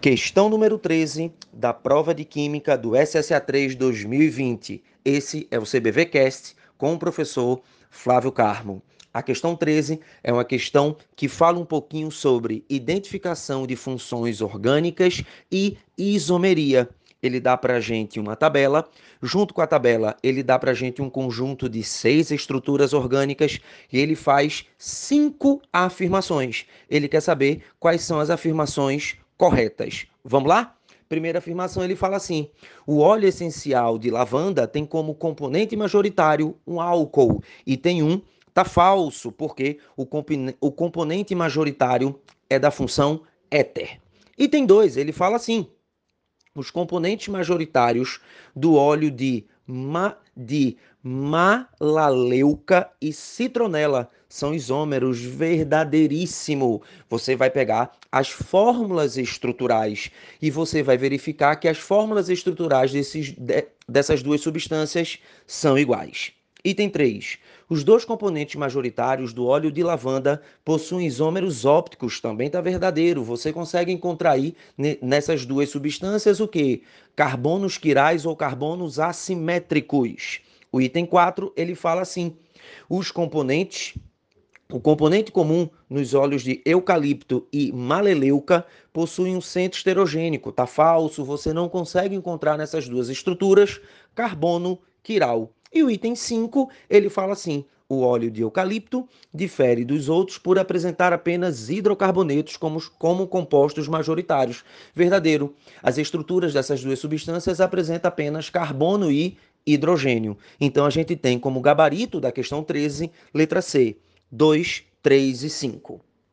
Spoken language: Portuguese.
Questão número 13 da prova de Química do SSA3 2020. Esse é o CBVcast com o professor Flávio Carmo. A questão 13 é uma questão que fala um pouquinho sobre identificação de funções orgânicas e isomeria. Ele dá para a gente uma tabela, junto com a tabela, ele dá para a gente um conjunto de seis estruturas orgânicas e ele faz cinco afirmações. Ele quer saber quais são as afirmações corretas. Vamos lá? Primeira afirmação, ele fala assim: o óleo essencial de lavanda tem como componente majoritário um álcool e tem um tá falso, porque o, o componente majoritário é da função éter. Item 2, ele fala assim: os componentes majoritários do óleo de, ma, de malaleuca e citronela são isômeros verdadeiríssimo. Você vai pegar as fórmulas estruturais e você vai verificar que as fórmulas estruturais desses, de, dessas duas substâncias são iguais. Item 3. Os dois componentes majoritários do óleo de lavanda possuem isômeros ópticos, também está verdadeiro. Você consegue encontrar nessas duas substâncias o que? Carbonos quirais ou carbonos assimétricos. O item 4, ele fala assim: os componentes o componente comum nos óleos de eucalipto e maleleuca possui um centro esterogênico. Tá falso, você não consegue encontrar nessas duas estruturas carbono quiral. E o item 5, ele fala assim: o óleo de eucalipto difere dos outros por apresentar apenas hidrocarbonetos como, como compostos majoritários. Verdadeiro. As estruturas dessas duas substâncias apresentam apenas carbono e hidrogênio. Então a gente tem como gabarito da questão 13, letra C, 2, 3 e 5.